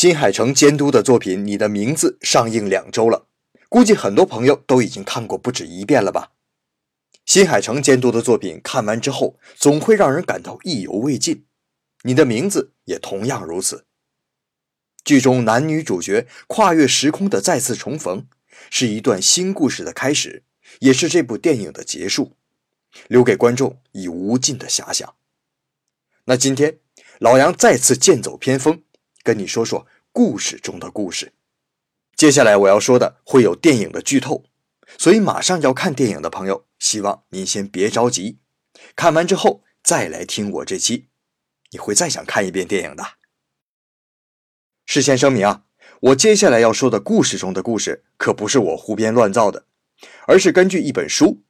新海诚监督的作品《你的名字》上映两周了，估计很多朋友都已经看过不止一遍了吧？新海诚监督的作品看完之后，总会让人感到意犹未尽。《你的名字》也同样如此。剧中男女主角跨越时空的再次重逢，是一段新故事的开始，也是这部电影的结束，留给观众以无尽的遐想。那今天，老杨再次剑走偏锋，跟你说说故事中的故事。接下来我要说的会有电影的剧透，所以马上要看电影的朋友，希望您先别着急，看完之后再来听我这期，你会再想看一遍电影的。事先声明啊，我接下来要说的故事中的故事可不是我胡编乱造的，而是根据一本书。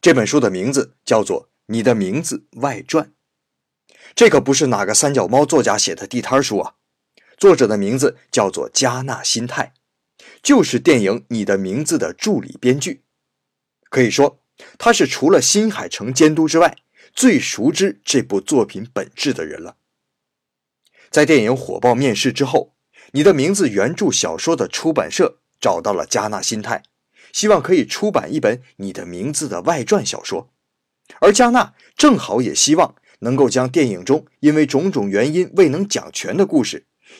这本书的名字叫做《你的名字外传》。这可不是哪个三脚猫作家写的地摊书啊！作者的名字叫做加纳新泰，就是电影《你的名字》的助理编剧。可以说，他是除了新海诚监督之外，最熟知这部作品本质的人了。在电影火爆面世之后。你的名字原著小说的出版社找到了加纳新泰，希望可以出版一本你的名字的外传小说，而加纳正好也希望能够将电影中因为种种原因未能讲全的故事，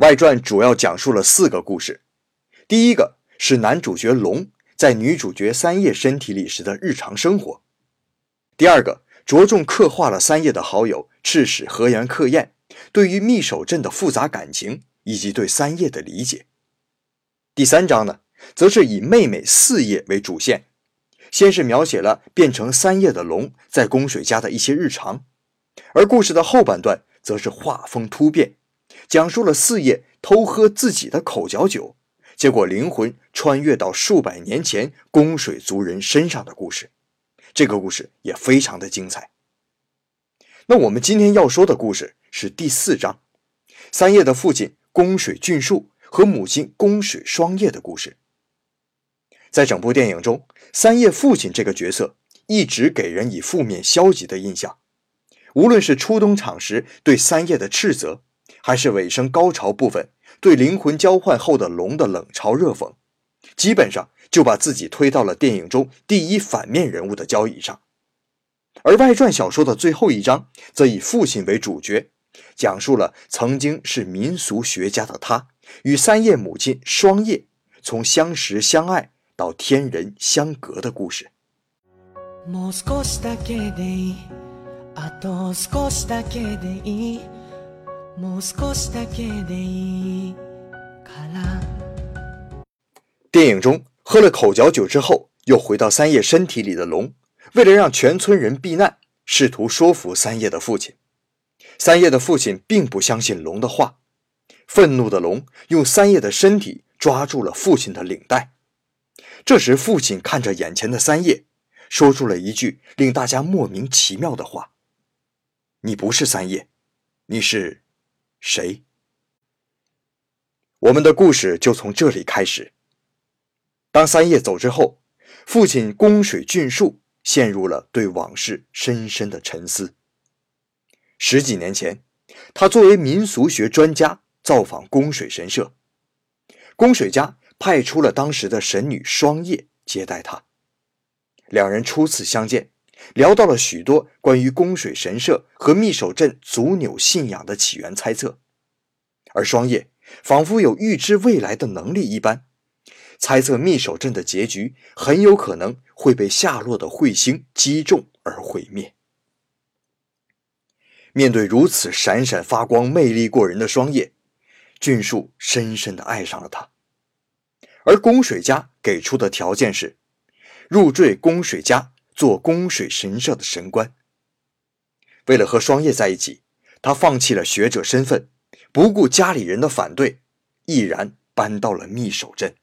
外传主要讲述了四个故事。第一个是男主角龙在女主角三叶身体里时的日常生活。第二个着重刻画了三叶的好友赤使河原克彦。对于密守镇的复杂感情以及对三叶的理解。第三章呢，则是以妹妹四叶为主线，先是描写了变成三叶的龙在宫水家的一些日常，而故事的后半段则是画风突变，讲述了四叶偷喝自己的口嚼酒，结果灵魂穿越到数百年前供水族人身上的故事。这个故事也非常的精彩。那我们今天要说的故事。是第四章，三叶的父亲供水俊树和母亲供水双叶的故事。在整部电影中，三叶父亲这个角色一直给人以负面消极的印象。无论是初登场时对三叶的斥责，还是尾声高潮部分对灵魂交换后的龙的冷嘲热讽，基本上就把自己推到了电影中第一反面人物的交椅上。而外传小说的最后一章，则以父亲为主角。讲述了曾经是民俗学家的他与三叶母亲双叶从相识相爱到天人相隔的故事。电影中喝了口嚼酒之后，又回到三叶身体里的龙，为了让全村人避难，试图说服三叶的父亲。三叶的父亲并不相信龙的话，愤怒的龙用三叶的身体抓住了父亲的领带。这时，父亲看着眼前的三叶，说出了一句令大家莫名其妙的话：“你不是三叶，你是谁？”我们的故事就从这里开始。当三叶走之后，父亲宫水俊树陷入了对往事深深的沉思。十几年前，他作为民俗学专家造访宫水神社，宫水家派出了当时的神女双叶接待他。两人初次相见，聊到了许多关于宫水神社和密守镇足纽信仰的起源猜测，而双叶仿佛有预知未来的能力一般，猜测密守镇的结局很有可能会被下落的彗星击中而毁灭。面对如此闪闪发光、魅力过人的双叶，俊树深深的爱上了她。而宫水家给出的条件是，入赘宫水家做供水神社的神官。为了和双叶在一起，他放弃了学者身份，不顾家里人的反对，毅然搬到了密守镇。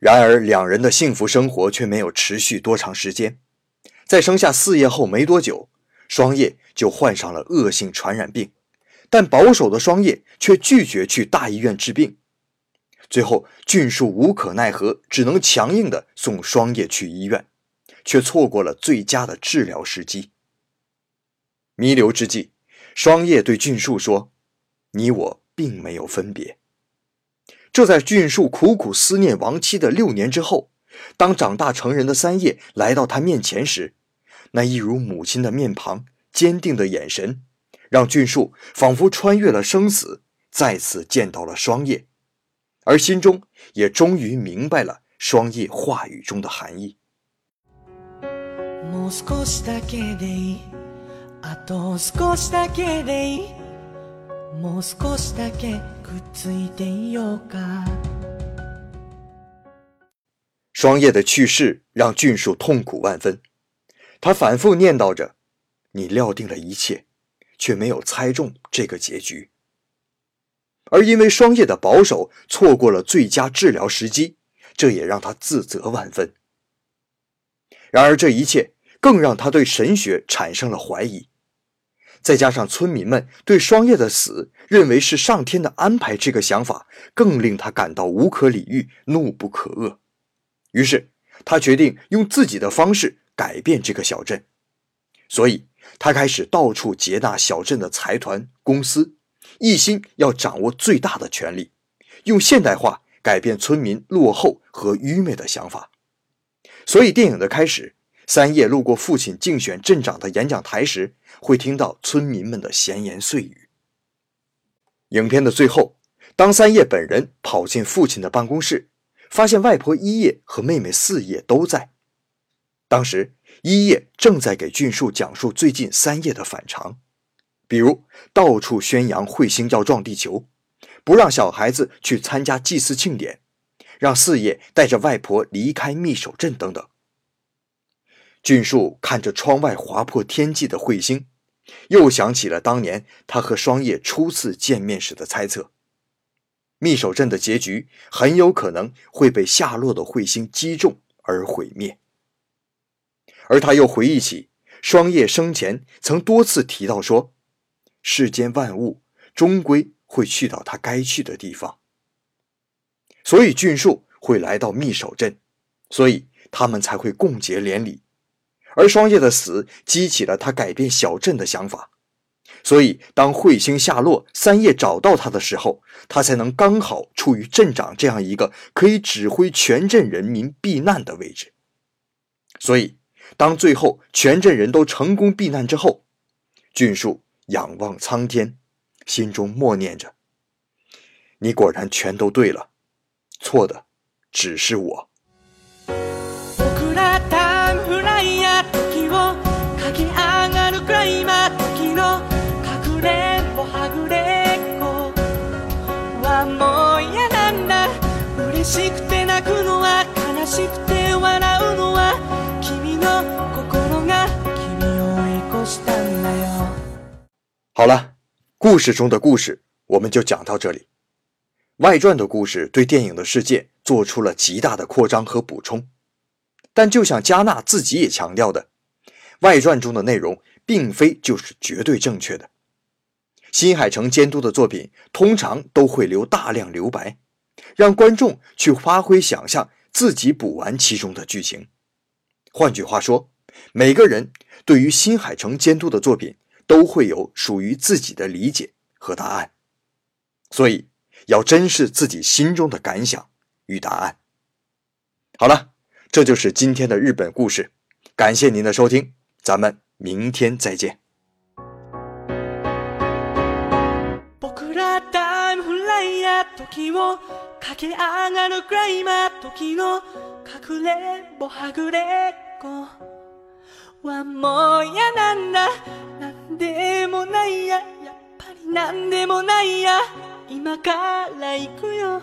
然而，两人的幸福生活却没有持续多长时间。在生下四叶后没多久，双叶就患上了恶性传染病，但保守的双叶却拒绝去大医院治病。最后，俊树无可奈何，只能强硬地送双叶去医院，却错过了最佳的治疗时机。弥留之际，双叶对俊树说：“你我并没有分别。”这在俊树苦苦思念亡妻的六年之后，当长大成人的三叶来到他面前时，那一如母亲的面庞、坚定的眼神，让俊树仿佛穿越了生死，再次见到了双叶，而心中也终于明白了双叶话语中的含义。双叶的去世让俊树痛苦万分，他反复念叨着：“你料定了一切，却没有猜中这个结局。”而因为双叶的保守，错过了最佳治疗时机，这也让他自责万分。然而，这一切更让他对神学产生了怀疑。再加上村民们对双叶的死认为是上天的安排，这个想法更令他感到无可理喻、怒不可遏。于是，他决定用自己的方式改变这个小镇。所以，他开始到处接纳小镇的财团、公司，一心要掌握最大的权力，用现代化改变村民落后和愚昧的想法。所以，电影的开始。三叶路过父亲竞选镇长的演讲台时，会听到村民们的闲言碎语。影片的最后，当三叶本人跑进父亲的办公室，发现外婆一叶和妹妹四叶都在。当时，一叶正在给俊树讲述最近三叶的反常，比如到处宣扬彗星要撞地球，不让小孩子去参加祭祀庆典，让四叶带着外婆离开密守镇等等。俊树看着窗外划破天际的彗星，又想起了当年他和双叶初次见面时的猜测：密守镇的结局很有可能会被下落的彗星击中而毁灭。而他又回忆起双叶生前曾多次提到说，世间万物终归会去到他该去的地方，所以俊树会来到密守镇，所以他们才会共结连理。而双叶的死激起了他改变小镇的想法，所以当彗星下落，三叶找到他的时候，他才能刚好处于镇长这样一个可以指挥全镇人民避难的位置。所以，当最后全镇人都成功避难之后，俊树仰望苍天，心中默念着：“你果然全都对了，错的只是我。”好了，故事中的故事我们就讲到这里。外传的故事对电影的世界做出了极大的扩张和补充，但就像加纳自己也强调的，外传中的内容并非就是绝对正确的。新海诚监督的作品通常都会留大量留白。让观众去发挥想象，自己补完其中的剧情。换句话说，每个人对于新海诚监督的作品都会有属于自己的理解和答案，所以要珍视自己心中的感想与答案。好了，这就是今天的日本故事，感谢您的收听，咱们明天再见。時を駆け上がるくらい今時の隠れんぼはぐれっこ。はもう嫌なんだ。なんでもないや。やっぱりなんでもないや。今から行くよ。